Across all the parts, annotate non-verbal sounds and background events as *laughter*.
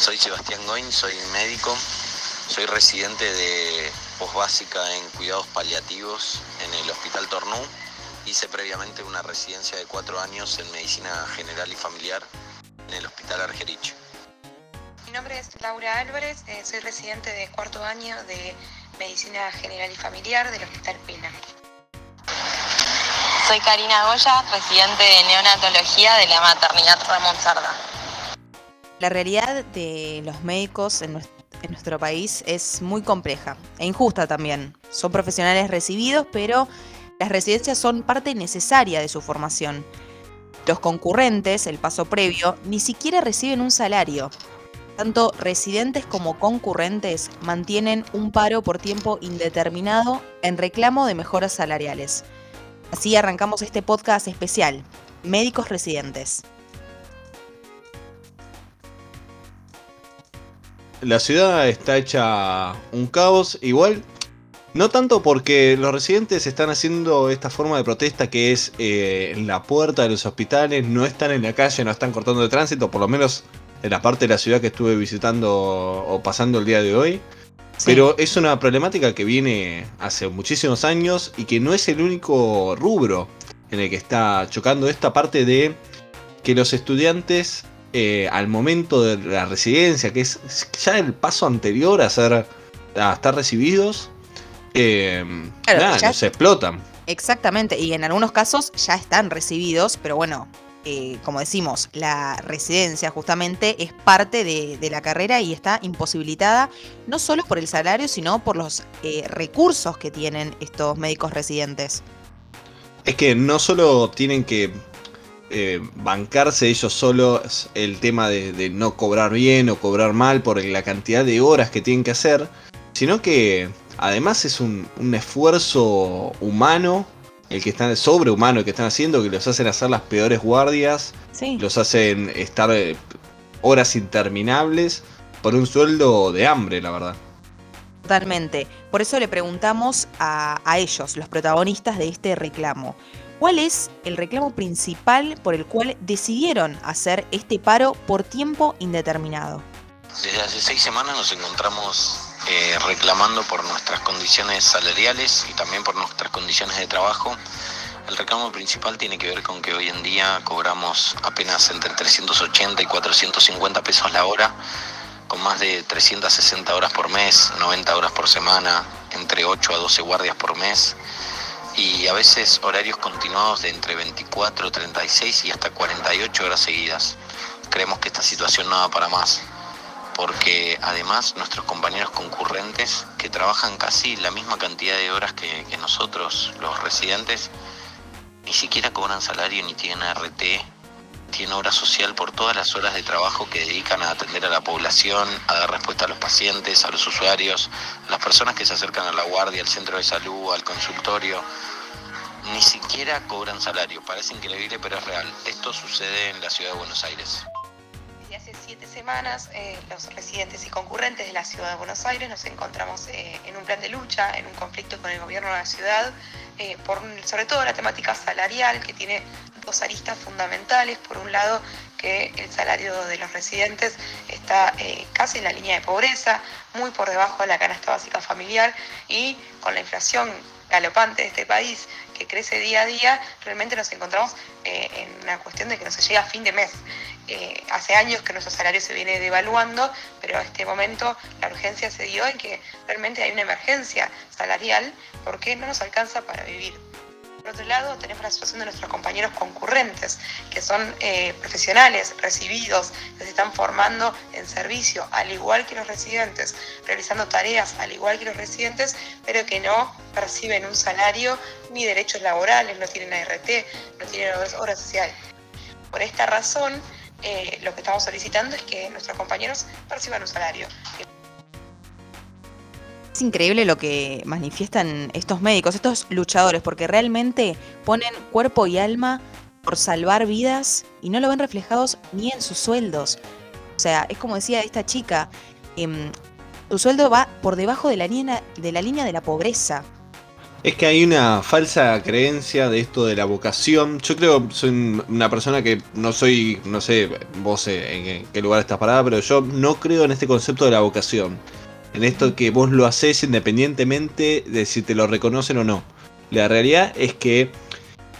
Soy Sebastián Goin, soy médico, soy residente de posbásica en cuidados paliativos en el Hospital Tornú. Hice previamente una residencia de cuatro años en medicina general y familiar en el Hospital Argerich. Mi nombre es Laura Álvarez, eh, soy residente de cuarto año de medicina general y familiar del Hospital Pena. Soy Karina Goya, residente de neonatología de la maternidad Ramón Sarda. La realidad de los médicos en nuestro, país es muy compleja e injusta también. Son profesionales recibidos, pero las residencias son parte necesaria de su formación. Los concurrentes, el paso previo, ni siquiera reciben un salario. Tanto residentes como concurrentes mantienen un paro por tiempo indeterminado en reclamo de mejoras salariales. Así arrancamos este podcast especial, Médicos Residentes. La ciudad está hecha un caos, igual, no tanto porque los residentes están haciendo esta forma de protesta que es eh, en la puerta de los hospitales, no están en la calle, no están cortando el tránsito, por lo menos en la parte de la ciudad que estuve visitando o pasando el día de hoy. Pero es una problemática que viene hace muchísimos años y que no es el único rubro en el que está chocando esta parte de que los estudiantes eh, al momento de la residencia, que es ya el paso anterior a ser a estar recibidos, eh, se explotan. Exactamente, y en algunos casos ya están recibidos, pero bueno, eh, como decimos, la residencia justamente es parte de, la carrera y está imposibilitada no solo por el salario, sino por los eh, recursos que tienen estos médicos residentes. Es que no solo tienen que eh, bancarse ellos solos el tema de, no cobrar bien o cobrar mal por la cantidad de horas que tienen que hacer, sino que además es un esfuerzo humano el que están sobrehumano que están haciendo, que los hacen hacer las peores guardias, los hacen estar eh, horas interminables por un sueldo de hambre, la verdad. Totalmente. Por eso le preguntamos a, a ellos, los protagonistas de este reclamo. ¿Cuál es el reclamo principal por el cual decidieron hacer este paro por tiempo indeterminado? Desde hace seis semanas nos encontramos eh, reclamando por nuestras condiciones salariales y también por nuestras condiciones de trabajo. El reclamo principal tiene que ver con que hoy en día cobramos apenas entre 380 y 450 pesos la hora, con más de 360 horas por mes, 90 horas por semana, entre 8 a 12 guardias por mes y a veces horarios continuados de entre 24, 36 y hasta 48 horas seguidas. Creemos que esta situación no da para más porque además nuestros compañeros concurrentes que trabajan casi la misma cantidad de horas que, nosotros, los residentes, ni siquiera cobran salario ni tienen RT, tienen obra social por todas las horas de trabajo que dedican a atender a la población, a dar respuesta a los pacientes, a los usuarios, a las personas que se acercan a la guardia, al centro de salud, al consultorio. Ni siquiera cobran salario, parece increíble pero es real. Esto sucede en la ciudad de Buenos Aires hace siete semanas eh, los residentes y concurrentes de la ciudad de Buenos Aires nos encontramos eh, en un plan de lucha, en un conflicto con el gobierno de la ciudad, eh, por sobre todo la temática salarial que tiene dos aristas fundamentales. Por un lado, que el salario de los residentes está casi en la línea de pobreza, muy por debajo de la canasta básica familiar y con la inflación galopante de este país que crece día a día, realmente nos encontramos en una cuestión de que no se llega a fin de mes. Eh, hace años que nuestro salario se viene devaluando, pero a este momento la urgencia se dio en que realmente hay una emergencia salarial porque no nos alcanza para vivir. Por otro lado, tenemos la situación de nuestros compañeros concurrentes, que son eh, profesionales recibidos, que se están formando en servicio, al igual que los residentes, realizando tareas al igual que los residentes, pero que no perciben un salario ni derechos laborales, no tienen ART, no tienen horas sociales. Por esta razón, eh, lo que estamos solicitando es que nuestros compañeros perciban un salario. Increíble lo que manifiestan estos médicos, estos luchadores, porque realmente ponen cuerpo y alma por salvar vidas y no lo ven reflejados ni en sus sueldos. O sea, es como decía esta chica, eh, su sueldo va por debajo de la, línea, de la línea de la pobreza. Es que hay una falsa creencia de esto de la vocación. Yo creo, soy una persona que no soy, no sé, vos eh, en qué lugar estás parada, pero yo no creo en este concepto de la vocación. En esto que vos lo haces independientemente de si te lo reconocen o no. La realidad es que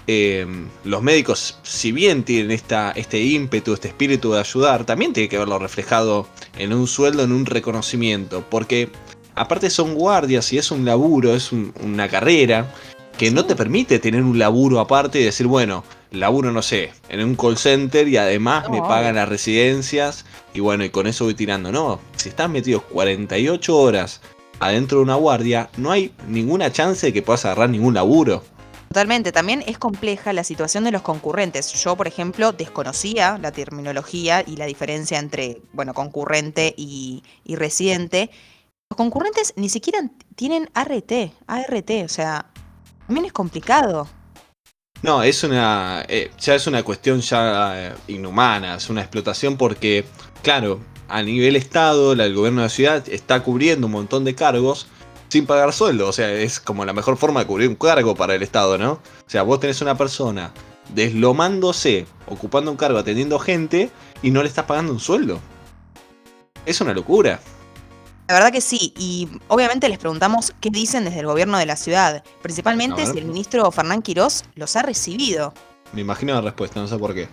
eh, los médicos, si bien tienen esta, este ímpetu, este espíritu de ayudar, también tiene que verlo reflejado en un sueldo, en un reconocimiento. Porque aparte son guardias y es un laburo, es una carrera que no te permite tener un laburo aparte y decir, bueno, laburo, no sé, en un call center y además me pagan las residencias y bueno, y con eso voy tirando. No, si estás metido 48 horas adentro de una guardia, no hay ninguna chance de que puedas agarrar ningún laburo. Totalmente, también es compleja la situación de los concurrentes. Yo, por ejemplo, desconocía la terminología y la diferencia entre, bueno, concurrente y, y residente. Los concurrentes ni siquiera tienen ART, ART, o sea, también es complicado. No, es una. Eh, ya es una cuestión ya eh, inhumana, es una explotación porque, claro, a nivel Estado, el gobierno de la ciudad está cubriendo un montón de cargos sin pagar sueldo. O sea, es como la mejor forma de cubrir un cargo para el Estado, ¿no? O sea, vos tenés una persona deslomándose, ocupando un cargo, atendiendo gente, y no le estás pagando un sueldo. Es una locura. La verdad que sí, y obviamente les preguntamos qué dicen desde el gobierno de la ciudad, principalmente si el ministro Fernán Quirós los ha recibido. Me imagino la respuesta, no sé por qué.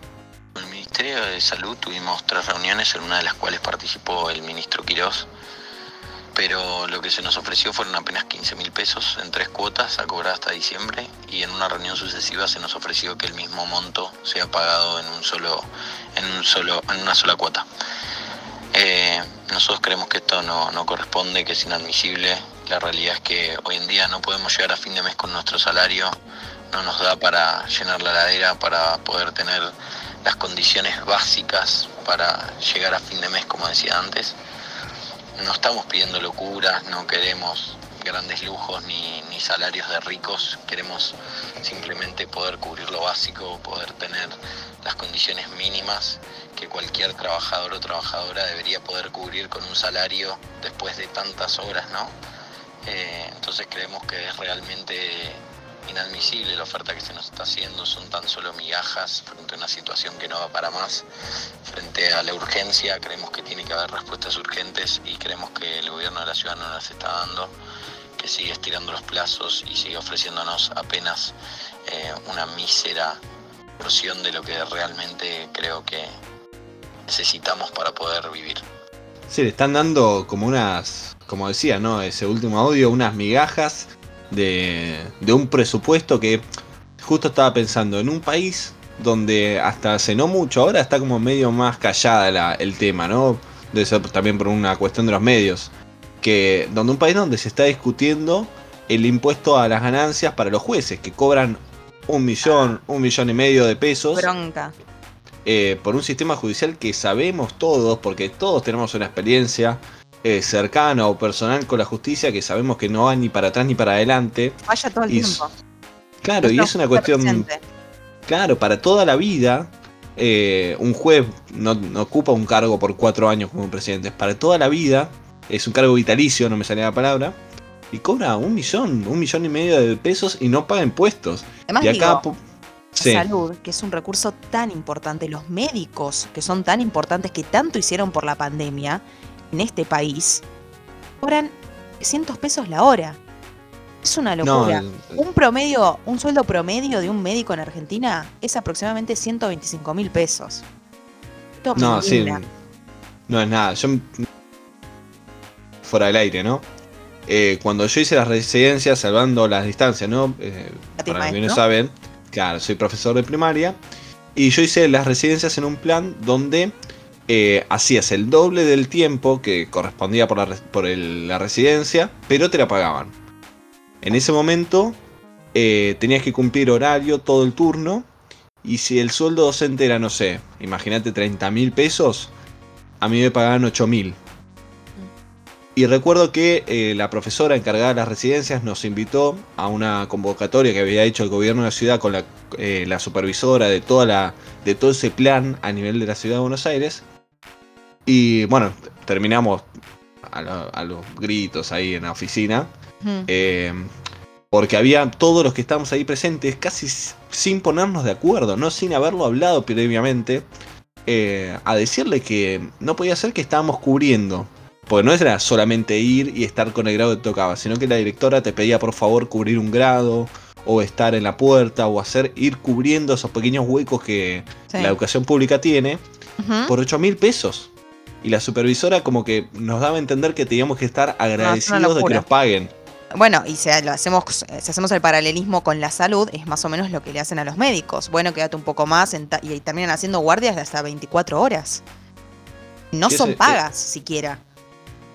En el Ministerio de Salud tuvimos tres reuniones, en una de las cuales participó el ministro Quirós, pero lo que se nos ofreció fueron apenas 15 mil pesos en tres cuotas a cobrar hasta diciembre y en una reunión sucesiva se nos ofreció que el mismo monto sea pagado en un solo, en un solo, en una sola cuota. Eh, nosotros creemos que esto no, no corresponde, que es inadmisible. La realidad es que hoy en día no podemos llegar a fin de mes con nuestro salario, no nos da para llenar la ladera, para poder tener las condiciones básicas para llegar a fin de mes, como decía antes. No estamos pidiendo locuras, no queremos grandes lujos ni, salarios de ricos, queremos simplemente poder cubrir lo básico, poder tener las condiciones mínimas que cualquier trabajador o trabajadora debería poder cubrir con un salario después de tantas horas, ¿no? Eh, entonces creemos que es realmente inadmisible la oferta que se nos está haciendo, son tan solo migajas frente a una situación que no va para más, frente a la urgencia, creemos que tiene que haber respuestas urgentes y creemos que el gobierno de la ciudad no las está dando, que sigue estirando los plazos y sigue ofreciéndonos apenas eh, una mísera porción de lo que realmente creo que necesitamos para poder vivir. Sí, le están dando como unas, como decía, ¿no? Ese último audio, unas migajas de, de un presupuesto que justo estaba pensando en un país donde hasta hace no mucho, ahora está como medio más callada la, el tema, ¿no? Debe ser también por una cuestión de los medios. Que donde un país donde se está discutiendo el impuesto a las ganancias para los jueces, que cobran un millón, un millón y medio de pesos. Bronca. Eh, por un sistema judicial que sabemos todos, porque todos tenemos una experiencia eh, cercana o personal con la justicia que sabemos que no va ni para atrás ni para adelante. Vaya todo el Y tiempo. Claro, y es una cuestión. Presente. Claro, para toda la vida, eh, un juez no, no ocupa un cargo por cuatro años como presidente. Para toda la vida, es un cargo vitalicio, no me salía la palabra. Y cobra un millón, un millón y medio de pesos y no paga impuestos. Además, y acá. digo, sí. salud, que es un recurso tan importante, los médicos, que son tan importantes, que tanto hicieron por la pandemia en este país, cobran 300 pesos la hora. Es una locura. Un promedio, un sueldo promedio de un médico en Argentina es aproximadamente 125 mil pesos. No, sí. No es nada. Yo. Fuera del aire, ¿no? Eh, cuando yo hice las residencias, salvando las distancias, ¿no? Eh, para los que no saben, claro, soy profesor de primaria. Y yo hice las residencias en un plan donde eh, hacías el doble del tiempo que correspondía por, la, res- por el- la residencia, pero te la pagaban. En ese momento tenías que cumplir horario todo el turno. Y si el sueldo docente era, no sé, imagínate 30 mil pesos, a mí me pagaban 8 mil. Y recuerdo que eh, la profesora encargada de las residencias nos invitó a una convocatoria que había hecho el gobierno de la ciudad con la, eh, la supervisora de, toda la, de todo ese plan a nivel de la ciudad de Buenos Aires. Y bueno, terminamos a, lo- a los gritos ahí en la oficina. Eh, Porque había todos los que estábamos ahí presentes, casi sin ponernos de acuerdo, no sin haberlo hablado previamente, a decirle que no podía ser que estábamos cubriendo. Porque no era solamente ir y estar con el grado que tocaba, sino que la directora te pedía por favor cubrir un grado, o estar en la puerta, o hacer ir cubriendo esos pequeños huecos que Sí. la educación pública tiene, por 8 mil pesos. Y la supervisora como que nos daba a entender que teníamos que estar agradecidos de que nos paguen. Bueno, y si lo hacemos, si hacemos el paralelismo con la salud, es más o menos lo que le hacen a los médicos. Bueno, quédate un poco más y terminan haciendo guardias de hasta 24 horas. No son eh, pagas siquiera.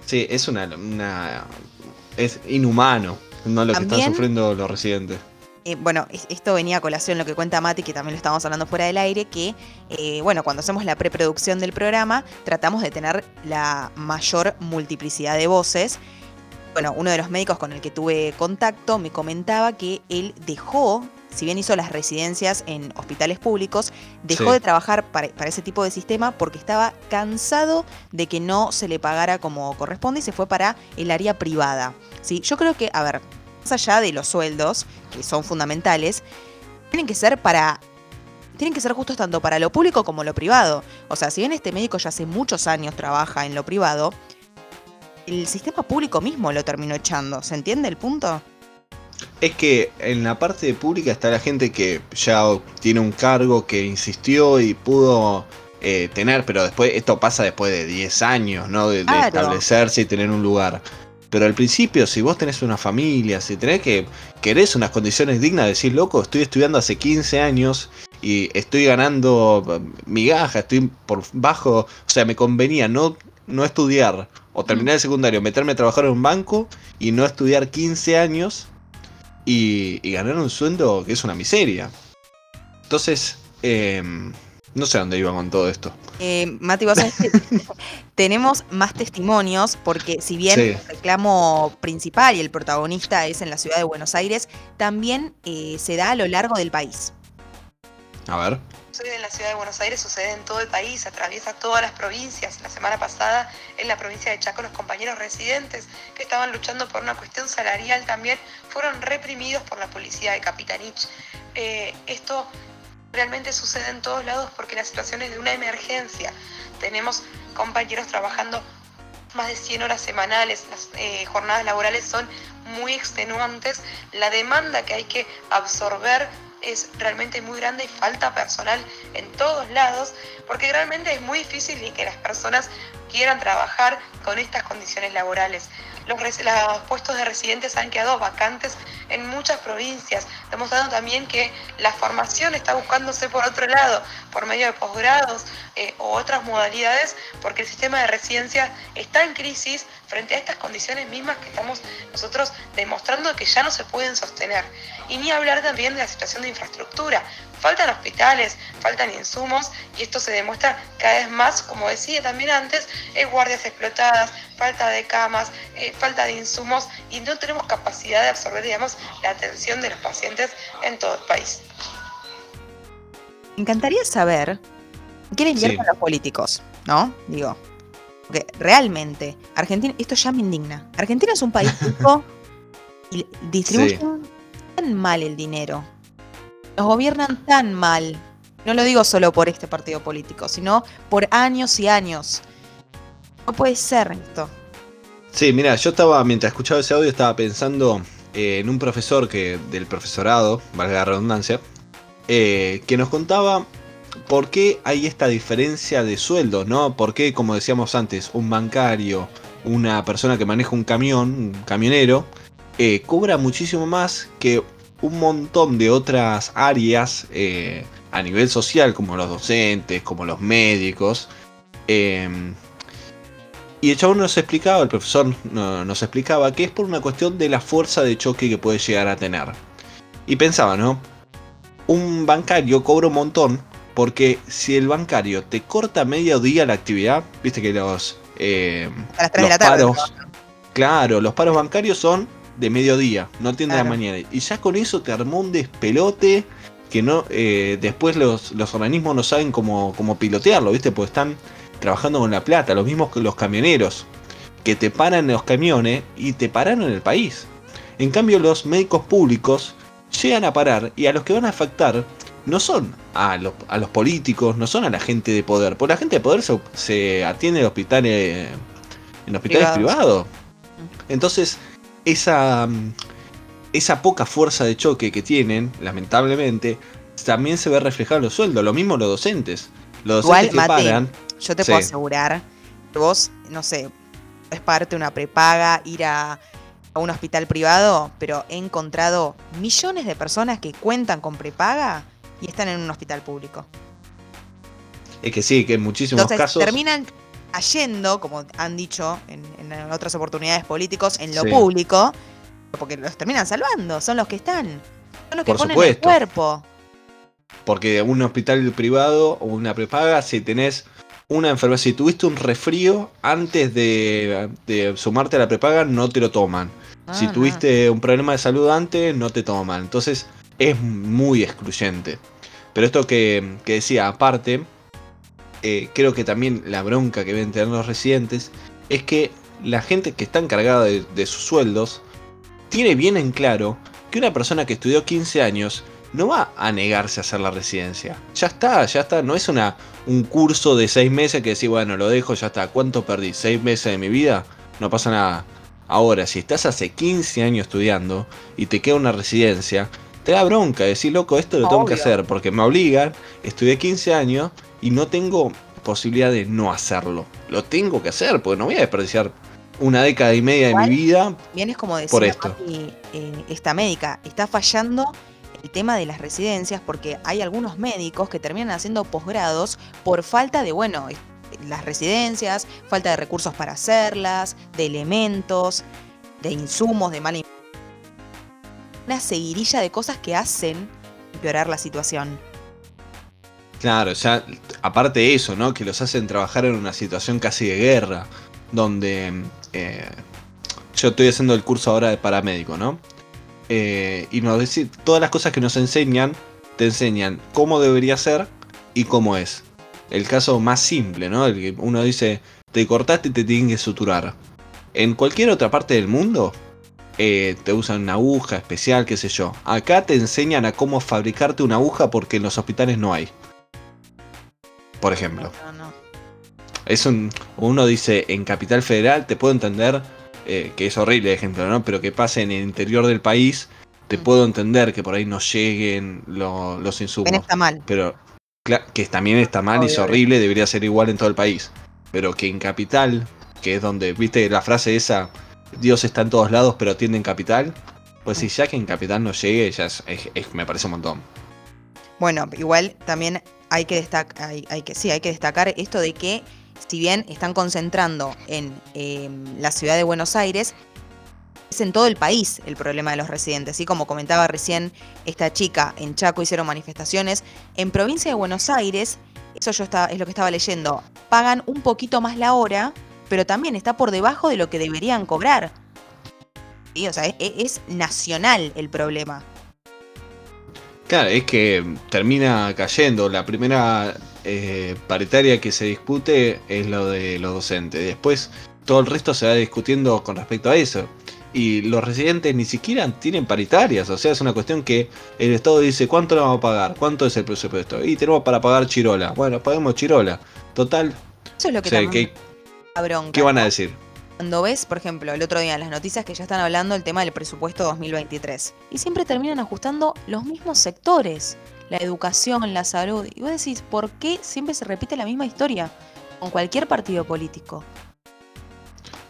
Sí, es una, una- es inhumano, no lo que están sufriendo los residentes. Eh, bueno, es- esto venía a colación lo que cuenta Mati, que también lo estábamos hablando fuera del aire, que, eh, bueno, cuando hacemos la preproducción del programa, tratamos de tener la mayor multiplicidad de voces. Bueno, uno de los médicos con el que tuve contacto me comentaba que él dejó, si bien hizo las residencias en hospitales públicos, dejó Sí. de trabajar para, para ese tipo de sistema porque estaba cansado de que no se le pagara como corresponde y se fue para el área privada. ¿sí? Yo creo que, a ver, más allá de los sueldos, que son fundamentales, tienen que ser para. Tienen que ser justos tanto para lo público como lo privado. O sea, si bien este médico ya hace muchos años trabaja en lo privado, el sistema público mismo lo terminó echando. ¿Se entiende el punto? Es que en la parte pública está la gente que ya tiene un cargo, que insistió y pudo eh, tener, pero después esto pasa después de 10 años, ¿no? De, de Claro. establecerse y tener un lugar. Pero al principio, si vos tenés una familia, si tenés que querés unas condiciones dignas, decir, loco, estoy estudiando hace 15 años y estoy ganando eh, migaja, estoy por bajo, o sea, me convenía no, no estudiar o terminar el secundario, meterme a trabajar en un banco y no estudiar 15 años y, y ganar un sueldo que es una miseria. Entonces, em, no sé a dónde iba con todo esto. Eh, Mati, vos sabés que *laughs* tenemos más testimonios porque si bien Sí. el reclamo principal y el protagonista es en la ciudad de Buenos Aires, también eh, se da a lo largo del país. A ver. Sucede en la ciudad de Buenos Aires, sucede en todo el país, atraviesa todas las provincias. La semana pasada en la provincia de Chaco los compañeros residentes que estaban luchando por una cuestión salarial también fueron reprimidos por la policía de Capitanich. Eh, esto realmente sucede en todos lados porque la situación es de una emergencia. Tenemos compañeros trabajando más de 100 horas semanales, las eh, jornadas laborales son muy extenuantes, la demanda que hay que absorber es realmente muy grande y falta personal en todos lados, porque realmente es muy difícil y que las personas quieran trabajar con estas condiciones laborales. Los, puestos de residentes han quedado vacantes en muchas provincias, demostrando también que la formación está buscándose por otro lado, por medio de posgrados eh, o otras modalidades, porque el sistema de residencia está en crisis frente a estas condiciones mismas que estamos nosotros demostrando que ya no se pueden sostener. Y ni hablar también de la situación de infraestructura. Faltan hospitales, faltan insumos y esto se demuestra cada vez más, como decía también antes, eh, guardias explotadas, falta de camas, eh, falta de insumos y no tenemos capacidad de absorber, digamos, la atención de los pacientes en todo el país. Me encantaría saber qué les Sí. los políticos, ¿no? Digo, porque realmente, Argentina, esto ya me indigna. Argentina es un país rico y distribuyen tan mal el dinero. Nos gobiernan tan mal. No lo digo solo por este partido político, sino por años y años. No puede ser esto. Sí, mira, yo estaba, mientras escuchaba ese audio, estaba pensando eh, en un profesor que del profesorado, valga la redundancia, eh, que nos contaba por qué hay esta diferencia de sueldos, ¿no? Por qué, como decíamos antes, un bancario, una persona que maneja un camión, un camionero, eh, cobra muchísimo más que un montón de otras áreas eh, a nivel social, como los docentes, como los médicos. em, y el chabón nos explicaba, el profesor no- nos explicaba que es por una cuestión de la fuerza de choque que puede llegar a tener. Y pensaba, ¿no? Un bancario cobra un montón porque si el bancario te corta medio día la actividad, viste que los, eh, A las 3 de los la tarde. paros, claro, los paros bancarios son de mediodía, no atienden a la Claro. mañana. Y ya con eso te armó un despelote que no eh, después los, los organismos no saben cómo, cómo pilotearlo, ¿viste? Porque están trabajando con la plata, los mismos que los camioneros, que te paran los camiones y te pararon en el país. En cambio, los médicos públicos llegan a parar y a los que van a afectar no son a los, a los políticos, no son a la gente de poder. Porque la gente de poder se, se atiende en hospitales, en hospitales privados. Entonces, esa, esa poca fuerza de choque que tienen, lamentablemente, también se ve reflejado en los sueldos. Lo mismo los docentes. Los docentes Igual, que Mate, pagan. Yo te Sí. puedo asegurar que vos, no sé, es pagarte una prepaga, ir a, a un hospital privado, pero he encontrado millones de personas que cuentan con prepaga y están en un hospital público. Es que sí, que en muchísimos Entonces casos. terminan cayendo, como han dicho en, en otras oportunidades políticos, en lo Sí. público, porque los terminan salvando, son los que están, son los que Por ponen supuesto. el cuerpo. Porque un hospital privado o una prepaga, si tenés una enfermedad, si tuviste un resfrío antes de, de sumarte a la prepaga, no te lo toman. Si tuviste un problema de salud antes, no te toman. Entonces es muy excluyente. Pero esto que, que decía, aparte, eh, creo que también la bronca que deben tener los residentes es que la gente que está encargada de, sus sueldos tiene bien en claro que una persona que estudió 15 años no va a negarse a hacer la residencia. Ya está, ya está. No es una, un curso de 6 meses que decís, bueno, lo dejo, ya está. ¿Cuánto perdí? ¿6 meses de mi vida? No pasa nada. Ahora, si estás hace 15 años estudiando y te queda una residencia, te da bronca decir, loco, esto lo tengo que hacer porque me obligan, estudié 15 años y no tengo posibilidad de no hacerlo. Lo tengo que hacer porque no voy a desperdiciar una década y media de mi vida. Bien como Por decía esto. Mati, eh, esta médica, está fallando el tema de las residencias porque hay algunos médicos que terminan haciendo posgrados por falta de, bueno, las residencias, falta de recursos para hacerlas, de elementos, de insumos, de mala una seguirilla de cosas que hacen empeorar la situación. Claro, ya aparte de eso, ¿no? Que los hacen trabajar en una situación casi de guerra, donde eh, yo estoy haciendo el curso ahora de paramédico, ¿no? Eh, y nos dice todas las cosas que nos enseñan, te enseñan cómo debería ser y cómo es. El caso más simple, ¿no? El que uno dice, te cortaste y te tienen que suturar. En cualquier otra parte del mundo, eh, te usan una aguja especial, qué sé yo. Acá te enseñan a cómo fabricarte una aguja porque en los hospitales no hay. Por ejemplo. No, no. Es un. Uno dice en Capital Federal, te puedo entender eh, que es horrible ejemplo, ¿no? Pero que pase en el interior del país, te Mm. puedo entender que por ahí no lleguen lo- los insumos. Ven, está mal. Pero que también está mal y es horrible, debería ser igual en todo el país. Pero que en Capital, que es donde, viste la frase esa, Dios está en todos lados, pero atiende en Capital. Pues si ya que en Capital no llegue, ya es- es- es- me parece un montón. Bueno, igual también hay que destacar, hay, que, sí, hay que destacar esto de que si bien están concentrando en eh, la ciudad de Buenos Aires, es en todo el país el problema de los residentes. Así como comentaba recién esta chica, en Chaco hicieron manifestaciones. En provincia de Buenos Aires, eso yo estaba, es lo que estaba leyendo, pagan un poquito más la hora, pero también está por debajo de lo que deberían cobrar. Sí, o sea, es, es nacional el problema. Claro, es que termina cayendo. La primera eh, paritaria que se discute es lo de los docentes. Después todo el resto se va discutiendo con respecto a eso. Y los residentes ni siquiera tienen paritarias. O sea, es una cuestión que el Estado dice cuánto le vamos a pagar, cuánto es el presupuesto. Y tenemos para pagar Chirola. Bueno, paguemos Chirola. Total, Eso es lo que o sea, también ¿qué, me da bronca. qué van a decir? Cuando ves, por ejemplo, el otro día en las noticias que ya están hablando del tema del presupuesto 2023 y siempre terminan ajustando los mismos sectores, la educación, la salud, y vos decís, ¿por qué siempre se repite la misma historia con cualquier partido político?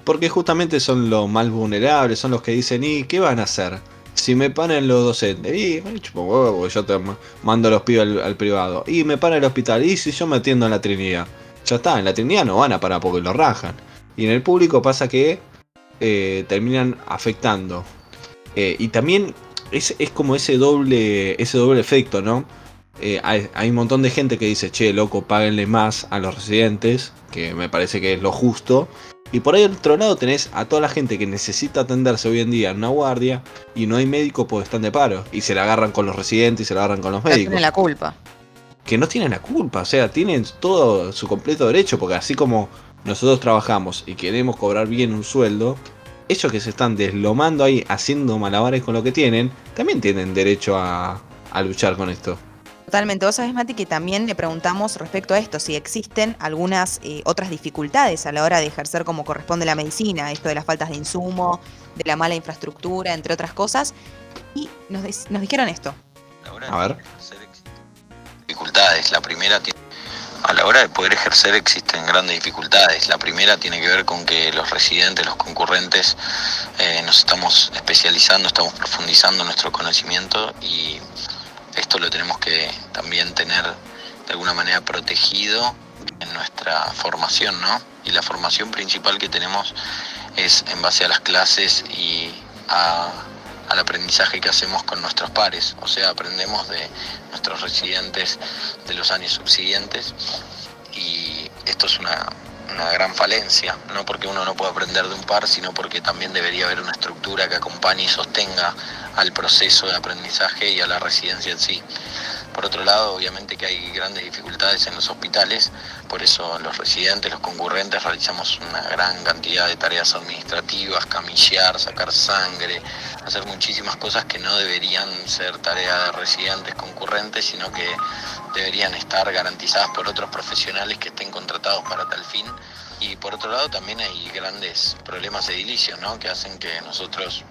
Porque justamente son los más vulnerables, son los que dicen, ¿y qué van a hacer? Si me paran los docentes, y me chupo huevo, yo te ma- mando a los pibes al, al privado. Y me para el hospital, y si yo me atiendo en la Trinidad. Ya está, en la Trinidad no van a parar porque lo rajan. Y en el público pasa que eh, terminan afectando. Eh, y también es, es como ese doble, ese doble efecto, ¿no? Eh, hay, hay un montón de gente que dice, che, loco, páguenle más a los residentes, que me parece que es lo justo. Y por ahí al otro lado tenés a toda la gente que necesita atenderse hoy en día en una guardia y no hay médico porque están de paro. Y se la agarran con los residentes y se la agarran con los médicos. tienen la culpa. Que no tienen la culpa, o sea, tienen todo su completo derecho, porque así como nosotros trabajamos y queremos cobrar bien un sueldo, ellos que se están deslomando ahí, haciendo malabares con lo que tienen, también tienen derecho a, a luchar con esto. Totalmente. Vos sabés, Mati, que también le preguntamos respecto a esto, si existen algunas eh, otras dificultades a la hora de ejercer como corresponde la medicina, esto de las faltas de insumo, de la mala infraestructura, entre otras cosas. Y nos dijeron esto. A ver. Dificultades. La primera a la hora de poder ejercer existen grandes dificultades. La primera tiene que ver con que los residentes, los concurrentes, eh, nos estamos especializando, estamos profundizando nuestro conocimiento y esto lo tenemos que también tener de alguna manera protegido en nuestra formación, ¿no? Y la formación principal que tenemos es en base a las clases y a- al aprendizaje que hacemos con nuestros pares. O sea, aprendemos de nuestros residentes de los años subsiguientes y esto es una, una gran falencia, no porque uno no pueda aprender de un par, sino porque también debería haber una estructura que acompañe y sostenga al proceso de aprendizaje y a la residencia en sí. Por otro lado, obviamente que hay grandes dificultades en los hospitales, por eso los residentes, los concurrentes realizamos una gran cantidad de tareas administrativas, camillear, sacar sangre, hacer muchísimas cosas que no deberían ser tarea de residentes concurrentes, sino que deberían estar garantizadas por otros profesionales que estén contratados para tal fin. Y por otro lado también hay grandes problemas edilicios, ¿no? que hacen que nosotros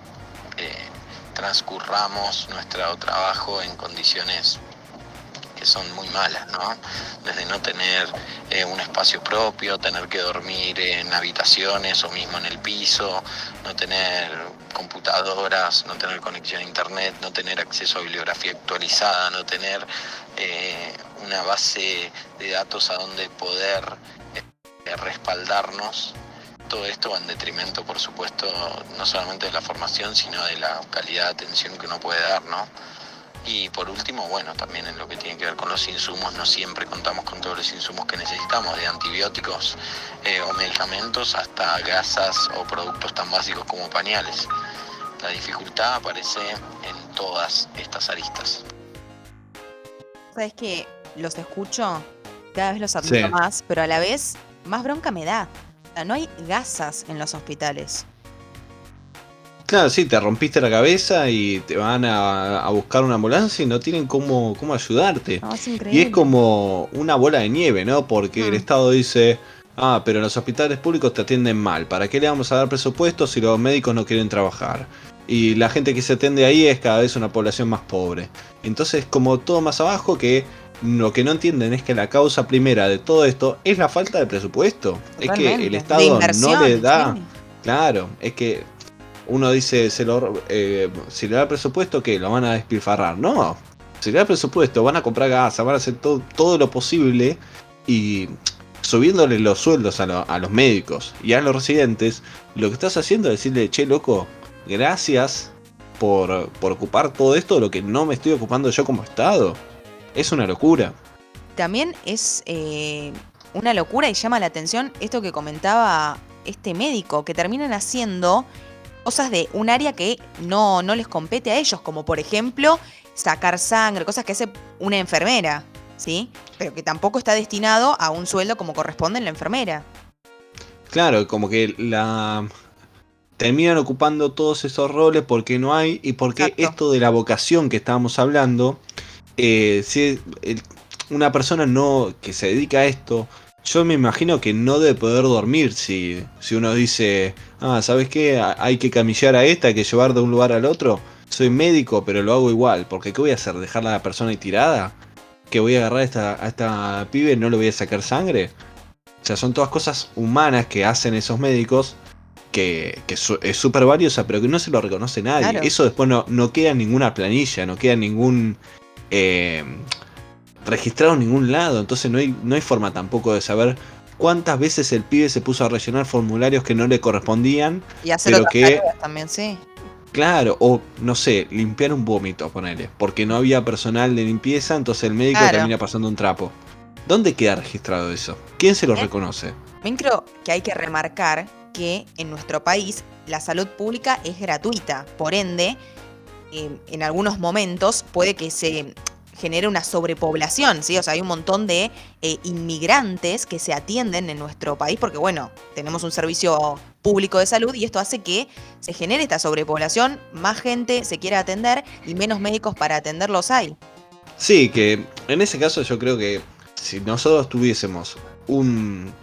eh, transcurramos nuestro trabajo en condiciones que son muy malas, ¿no? Desde no tener eh, un espacio propio, tener que dormir en habitaciones o mismo en el piso, no tener computadoras, no tener conexión a internet, no tener acceso a bibliografía actualizada, no tener eh, una base de datos a donde poder eh, respaldarnos. Todo esto va en detrimento, por supuesto, no solamente de la formación, sino de la calidad de atención que uno puede dar, ¿no? Y por último, bueno, también en lo que tiene que ver con los insumos, no siempre contamos con todos los insumos que necesitamos, de antibióticos eh, o medicamentos hasta gasas o productos tan básicos como pañales. La dificultad aparece en todas estas aristas. Sabes que los escucho, cada vez los admiro Sí. más, pero a la vez más bronca me da. O sea, no hay gasas en los hospitales. Claro, sí, te rompiste la cabeza y te van a, a buscar una ambulancia y no tienen cómo, cómo ayudarte. Es. Y es como una bola de nieve, ¿no? Porque el Mm. Estado dice, ah, pero los hospitales públicos te atienden mal. ¿Para qué le vamos a dar presupuesto si los médicos no quieren trabajar? Y la gente que se atiende ahí es cada vez una población más pobre. Entonces, como todo más abajo, que lo que no entienden es que la causa primera de todo esto es la falta de presupuesto. Es que el Estado no le da... Claro, es que uno dice, se lo, eh, si le da presupuesto, que lo van a despilfarrar. No, si le da presupuesto, van a comprar gas, van a hacer todo, todo lo posible y subiéndole los sueldos a, a los médicos y a los residentes, lo que estás haciendo es decirle, che, loco, gracias por, por ocupar todo esto de lo que no me estoy ocupando yo como Estado. Es una locura. También es eh, una locura y llama la atención esto que comentaba este médico, que terminan haciendo cosas de un área que no, no les compete a ellos, como por ejemplo sacar sangre, cosas que hace una enfermera, ¿sí? Pero que tampoco está destinado a un sueldo como corresponde en la enfermera. Claro, como que la terminan ocupando todos esos roles porque no hay y porque Exacto. esto de la vocación que estábamos hablando, eh, si una persona no que se dedica a esto, yo me imagino que no debe poder dormir si, si uno dice, ah, ¿sabes qué? Hay que camillar a esta, hay que llevar de un lugar al otro. Soy médico, pero lo hago igual, porque ¿qué voy a hacer? ¿Dejarla a la persona ahí tirada? ¿Que voy a agarrar a esta, a esta pibe y no le voy a sacar sangre? O sea, son todas cosas humanas que hacen esos médicos que, que su- es súper valiosa, pero que no se lo reconoce nadie. Claro. Eso después no, no queda en ninguna planilla, no queda en ningún... eh, registrado en ningún lado. Entonces no hay, no hay forma tampoco de saber cuántas veces el pibe se puso a rellenar formularios que no le correspondían. Y hacer Pero que- también, sí. Claro, o no sé, limpiar un vómito, ponele. Porque no había personal de limpieza, entonces el médico Claro. termina pasando un trapo. ¿Dónde queda registrado eso? ¿Quién se lo ¿Eh? reconoce? También creo que hay que remarcar que en nuestro país la salud pública es gratuita. Por ende, eh, en algunos momentos puede que se genere una sobrepoblación, ¿sí? O sea, hay un montón de eh, inmigrantes que se atienden en nuestro país porque, bueno, tenemos un servicio público de salud y esto hace que se genere esta sobrepoblación, más gente se quiera atender y menos médicos para atenderlos hay. Sí, que en ese caso yo creo que si nosotros tuviésemos un,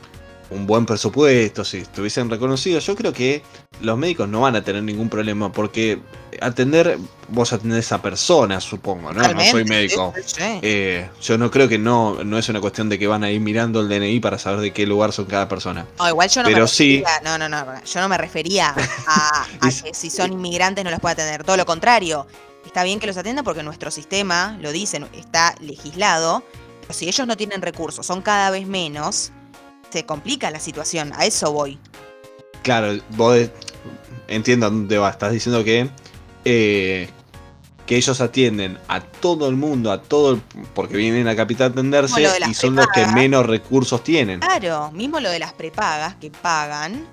un buen presupuesto, si estuviesen reconocidos, yo creo que los médicos no van a tener ningún problema porque atender, vos atendés a personas, supongo, ¿no? No soy médico. Sí, sí, sí. Eh, yo no creo que no, no es una cuestión de que van a ir mirando el DNI para saber de qué lugar son cada persona. No, igual yo no Pero me sí. refería, no, no, no, yo no me refería a, *laughs* que si son inmigrantes no los puede atender, todo lo contrario. Está bien que los atiendan porque nuestro sistema, lo dicen, está legislado, pero si ellos no tienen recursos, son cada vez menos, se complica la situación, a eso voy. Claro, vos entiendo a dónde vas. Estás diciendo que, eh, que ellos atienden a todo el mundo, a todo el- porque vienen a Capital a atenderse y son los que menos recursos tienen. Claro, mismo lo de las prepagas que pagan,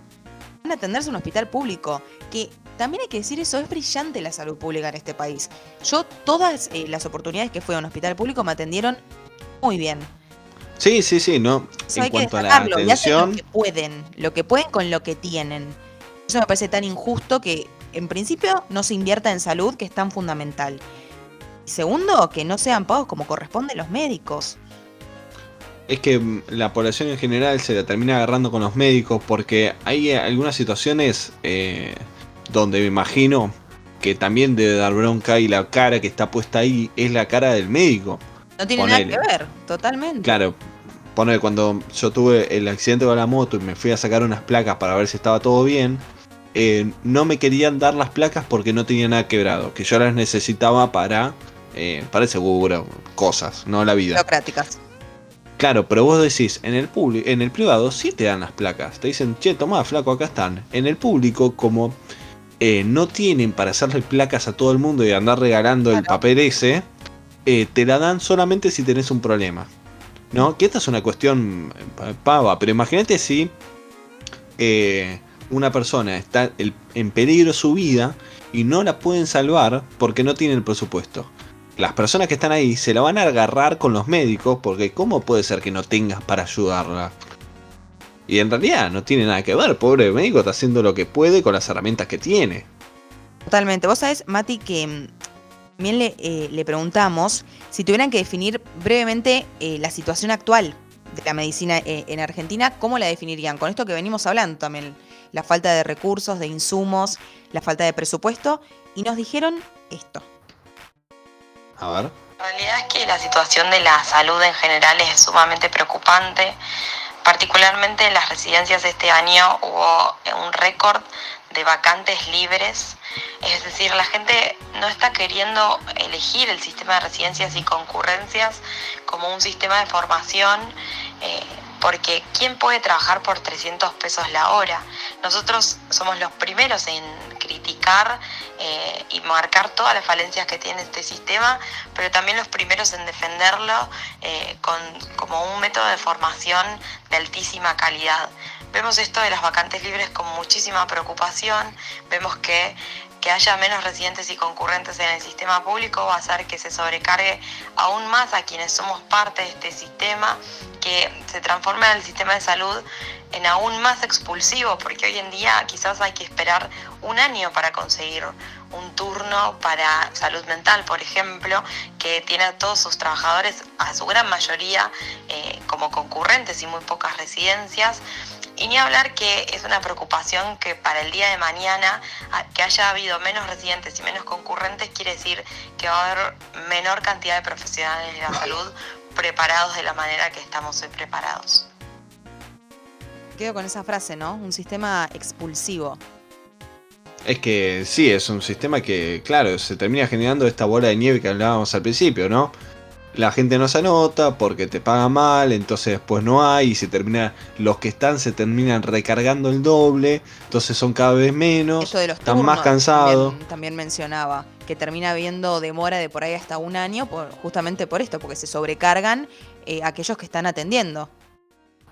van a atenderse en un hospital público, que también hay que decir eso, es brillante la salud pública en este país. Yo todas eh, las oportunidades que fui a un hospital público me atendieron muy bien. Sí, sí, sí, no. En hay que cuanto a la hacen lo atención, que pueden, lo que pueden con lo que tienen. Eso me parece tan injusto que, en principio, no se invierta en salud, que es tan fundamental. Y segundo, que no sean pagos como corresponden los médicos. es que mm, la población en general se la termina agarrando con los médicos porque hay eh, algunas situaciones eh, donde me imagino que también debe dar bronca y la cara que está puesta ahí es la cara del médico. No tiene Ponele. nada que ver, totalmente. Claro, poner cuando yo tuve el accidente con la moto y me fui a sacar unas placas para ver si estaba todo bien, eh, no me querían dar las placas porque no tenía nada quebrado, que yo las necesitaba para, eh, para el seguro, cosas, no la vida. Burocráticas. Claro, pero vos decís, en el, publi- en el privado sí te dan las placas, te dicen, che, tomá, flaco, acá están. En el público, como eh, no tienen para hacerle placas a todo el mundo y andar regalando el papel ese, eh, te la dan solamente si tenés un problema. ¿No? Que esta es una cuestión eh, pava, pero imagínate si eh, una persona está en peligro su vida y no la pueden salvar porque no tienen el presupuesto. Las personas que están ahí se la van a agarrar con los médicos porque ¿cómo puede ser que no tengas para ayudarla? Y en realidad no tiene nada que ver, pobre médico está haciendo lo que puede con las herramientas que tiene. Totalmente. Vos sabés, Mati, que también le, eh, le preguntamos si tuvieran que definir brevemente eh, la situación actual de la medicina eh, en Argentina, ¿cómo la definirían? Con esto que venimos hablando también, la falta de recursos, de insumos, la falta de presupuesto, y nos dijeron esto. A ver. La realidad es que la situación de la salud en general es sumamente preocupante. Particularmente en las residencias este año hubo un récord de vacantes libres. Es decir, la gente no está queriendo elegir el sistema de residencias y concurrencias como un sistema de formación, eh, porque ¿quién puede trabajar por 300 pesos la hora? Nosotros somos los primeros en criticar eh, y marcar todas las falencias que tiene este sistema, pero también los primeros en defenderlo eh, con, como un método de formación de altísima calidad. Vemos esto de las vacantes libres con muchísima preocupación, vemos que que haya menos residentes y concurrentes en el sistema público va a hacer que se sobrecargue aún más a quienes somos parte de este sistema, que se transforme el sistema de salud en aún más expulsivo, porque hoy en día quizás hay que esperar un año para conseguir un turno para salud mental, por ejemplo, que tiene a todos sus trabajadores, a su gran mayoría, eh, como concurrentes y muy pocas residencias. Y ni hablar que es una preocupación que para el día de mañana que haya habido menos residentes y menos concurrentes quiere decir que va a haber menor cantidad de profesionales de la salud preparados de la manera que estamos hoy preparados. Quedo con esa frase, ¿no? Un sistema expulsivo. Es que sí, es un sistema que, claro, se termina generando esta bola de nieve que hablábamos al principio, ¿no? La gente no se anota porque te paga mal, entonces después no hay y se termina, los que están se terminan recargando el doble, entonces son cada vez menos, de los están turnos más cansados. También, también mencionaba que termina habiendo demora de por ahí hasta un año, por, justamente por esto, porque se sobrecargan eh, aquellos que están atendiendo.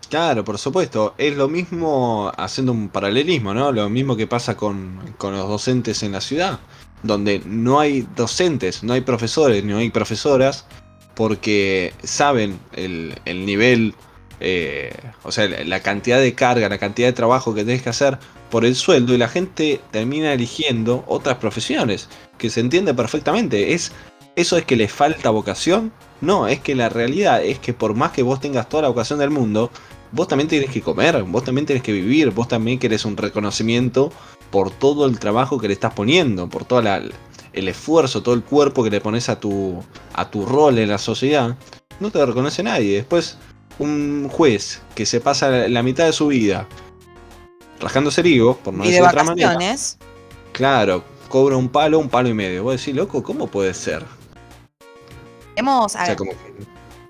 Claro, por supuesto. Es lo mismo, haciendo un paralelismo, ¿no? Lo mismo que pasa con, con los docentes en la ciudad, donde no hay docentes, no hay profesores, no hay profesoras, porque saben el, el nivel eh, o sea, la cantidad de carga, la cantidad de trabajo que tenés que hacer por el sueldo y la gente termina eligiendo otras profesiones, que se entiende perfectamente. Es, ¿Eso es que le falta vocación? No, es que la realidad es que por más que vos tengas toda la vocación del mundo, vos también tienes que comer, vos también tienes que vivir, vos también querés un reconocimiento por todo el trabajo que le estás poniendo, por todo el esfuerzo, todo el cuerpo que le pones a tu, a tu rol en la sociedad. No te reconoce nadie. Después, un juez que se pasa la mitad de su vida rajándose el higo, por no y decir de otra manera. Claro, cobra un palo, un palo y medio. Vos decís, loco, ¿cómo puede ser? Hemos, O sea, como que-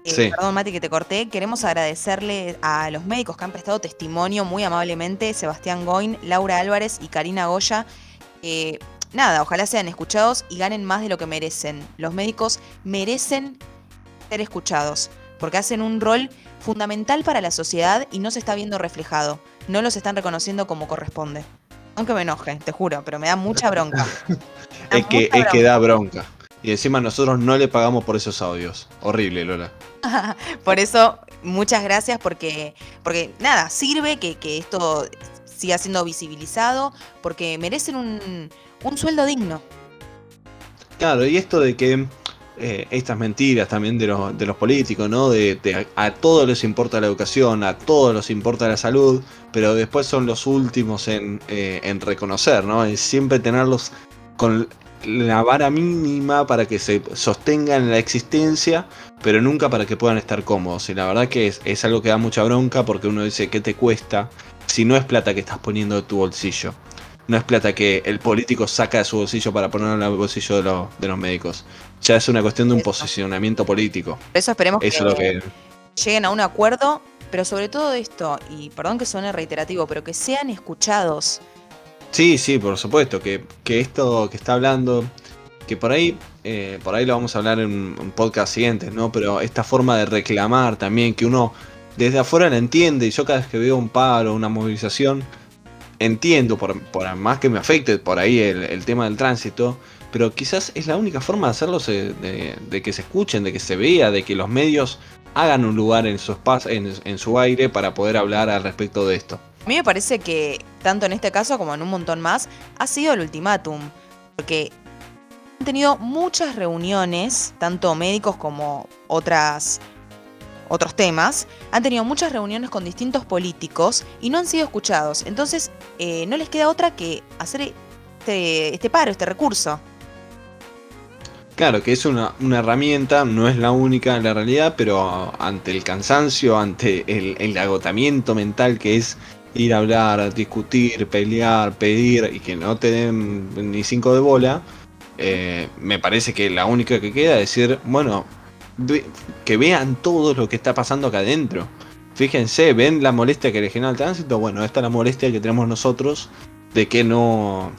Eh, Sí. Perdón, Mati, que te corté. Queremos agradecerle a los médicos que han prestado testimonio muy amablemente, Sebastián Goin, Laura Álvarez y Karina Goya. Eh, nada, ojalá sean escuchados y ganen más de lo que merecen. Los médicos merecen ser escuchados, porque hacen un rol fundamental para la sociedad y no se está viendo reflejado. No los están reconociendo como corresponde. Aunque me enoje, te juro, pero me da mucha bronca. *laughs* Da Es que, mucha es que da bronca. Y encima nosotros no le pagamos por esos audios. Horrible, Lola. *laughs* Por eso, muchas gracias porque, porque nada, sirve que, que esto siga siendo visibilizado, porque merecen un, un sueldo digno. Claro, y esto de que eh, estas mentiras también de los, de los políticos, ¿no? De, a, todos les importa la educación, a todos les importa la salud, pero después son los últimos en, eh, en reconocer, ¿no? Es siempre tenerlos con la vara mínima para que se sostengan en la existencia, pero nunca para que puedan estar cómodos. Y la verdad que es, es algo que da mucha bronca porque uno dice, ¿qué te cuesta? Si no es plata que estás poniendo de tu bolsillo. No es plata que el político saca de su bolsillo para ponerlo en el bolsillo de, los- de los médicos. Ya es una cuestión de un Eso. posicionamiento político. Por eso esperemos Eso es que, lo que... lleguen a un acuerdo, pero sobre todo esto, y perdón que suene reiterativo, pero que sean escuchados. Sí, sí, por supuesto, que, que esto que está hablando, que por ahí, eh, por ahí lo vamos a hablar en un podcast siguiente, ¿no? Pero esta forma de reclamar también, que uno desde afuera la entiende, y yo cada vez que veo un paro, una movilización, entiendo, por, más que me afecte por ahí el, tema del tránsito, pero quizás es la única forma de hacerlo, de que se escuchen, de que se vea, de que los medios hagan un lugar en su, espacio, en, en su aire para poder hablar al respecto de esto. A mí me parece que, tanto en este caso como en un montón más, ha sido el ultimátum. Porque han tenido muchas reuniones, tanto médicos como otras, otros temas, han tenido muchas reuniones con distintos políticos y no han sido escuchados. Entonces, eh, no les queda otra que hacer este, este paro, este recurso. Claro, que es una, una herramienta, no es la única en la realidad, pero ante el cansancio, ante el, el agotamiento mental que es ir a hablar, discutir, pelear, pedir y que no te den ni cinco de bola, eh, me parece que la única que queda es decir, bueno, que vean todo lo que está pasando acá adentro. Fíjense, ven la molestia que le genera el tránsito, bueno, esta es la molestia que tenemos nosotros de que no,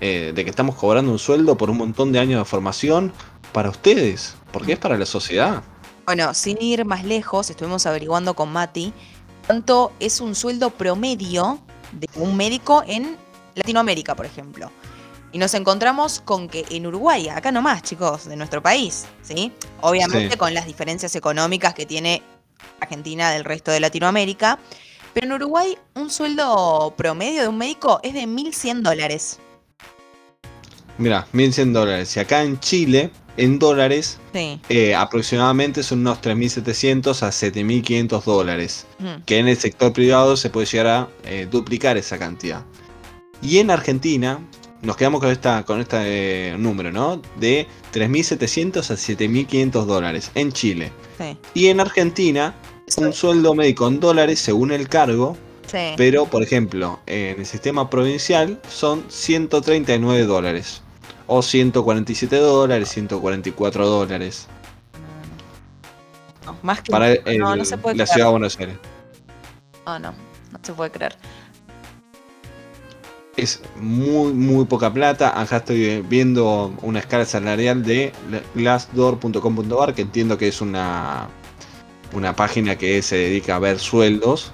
eh, de que estamos cobrando un sueldo por un montón de años de formación para ustedes, porque es para la sociedad. Bueno, sin ir más lejos, estuvimos averiguando con Mati cuánto es un sueldo promedio de un médico en Latinoamérica, por ejemplo. Y nos encontramos con que en Uruguay, acá nomás, chicos, de nuestro país, ¿sí? Obviamente Sí. con las diferencias económicas que tiene Argentina del resto de Latinoamérica. Pero en Uruguay un sueldo promedio de un médico es de 1.100 dólares. Mira, 1100 dólares. Y acá en Chile, en dólares, Sí. eh, aproximadamente son unos 3.700 a 7.500 dólares. Que en el sector privado se puede llegar a eh, duplicar esa cantidad. Y en Argentina, nos quedamos con, esta, con este eh, número, ¿no? De 3.700 a 7.500 dólares en Chile. Sí. Y en Argentina, un sueldo médico en dólares según el cargo, Sí. pero por ejemplo, en el sistema provincial son 139 dólares. O 147 dólares, 144 dólares. No, más que Para el- no, no se puede la creer. ciudad de Buenos Aires. No, no, no se puede creer. Es muy, muy poca plata. Acá estoy viendo una escala salarial de glassdoor.com.ar, que entiendo que es una, una página que se dedica a ver sueldos.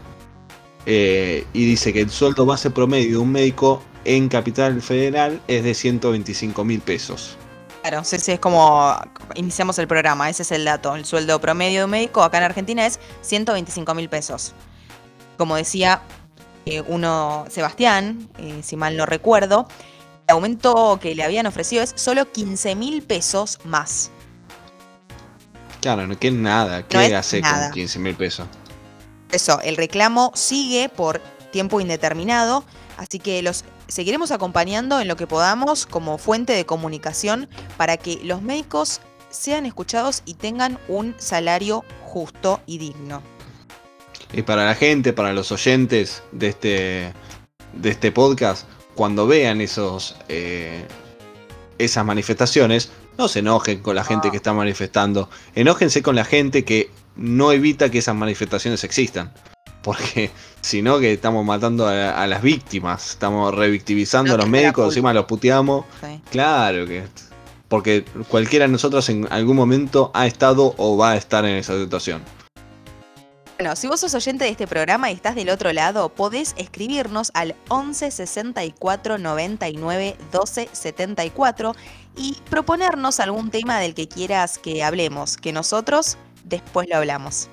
Eh, y dice que el sueldo base promedio de un médico en Capital Federal es de 125 mil pesos. Claro, sí, sí, es como iniciamos el programa, ese es el dato. El sueldo promedio de un médico acá en Argentina es 125 mil pesos. Como decía eh, uno, Sebastián, eh, si mal no recuerdo, el aumento que le habían ofrecido es solo 15 mil pesos más. Claro, no que nada. ¿Qué No hace nada. con 15 mil pesos? Eso, el reclamo sigue por tiempo indeterminado, así que los seguiremos acompañando en lo que podamos como fuente de comunicación para que los médicos sean escuchados y tengan un salario justo y digno. Y para la gente, para los oyentes de este, de este podcast, cuando vean esos, eh, esas manifestaciones, no se enojen con la gente que está manifestando. Enójense con la gente que no evita que esas manifestaciones existan. Porque *laughs* si no, que estamos matando a, a las víctimas, estamos revictimizando No a los médicos, encima los puteamos. ¿sí? Claro que. Porque cualquiera de nosotros en algún momento ha estado o va a estar en esa situación. Bueno, si vos sos oyente de este programa y estás del otro lado, podés escribirnos al 11 64 99 12 74 y proponernos algún tema del que quieras que hablemos, que nosotros después lo hablamos.